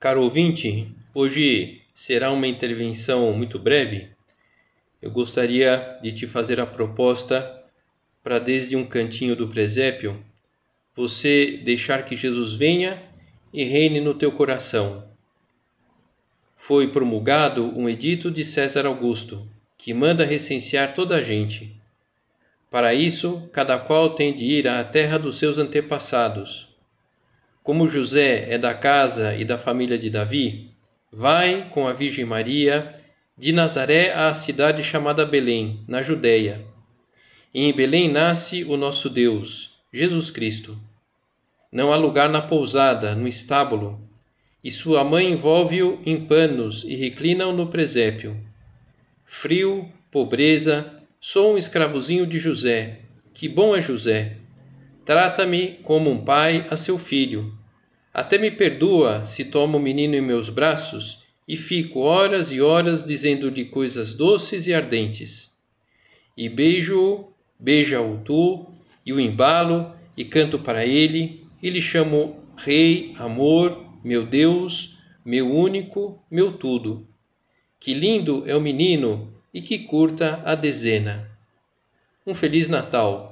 Caro ouvinte, hoje será uma intervenção muito breve. Eu gostaria de te fazer a proposta para, desde um cantinho do presépio, você deixar que Jesus venha e reine no teu coração. Foi promulgado um edito de César Augusto, que manda recensear toda a gente. Para isso, cada qual tem de ir à terra dos seus antepassados como José é da casa e da família de Davi, vai com a Virgem Maria de Nazaré à cidade chamada Belém, na Judéia. Em Belém nasce o nosso Deus, Jesus Cristo. Não há lugar na pousada, no estábulo, e sua mãe envolve-o em panos e reclina-o no presépio. Frio, pobreza, sou um escravozinho de José. Que bom é José! Trata-me como um pai a seu filho. Até me perdoa se tomo o menino em meus braços e fico horas e horas dizendo-lhe coisas doces e ardentes. E beijo-o, beija-o tu, e o embalo, e canto para ele, e lhe chamo Rei, Amor, meu Deus, meu único, meu tudo. Que lindo é o menino e que curta a dezena. Um Feliz Natal!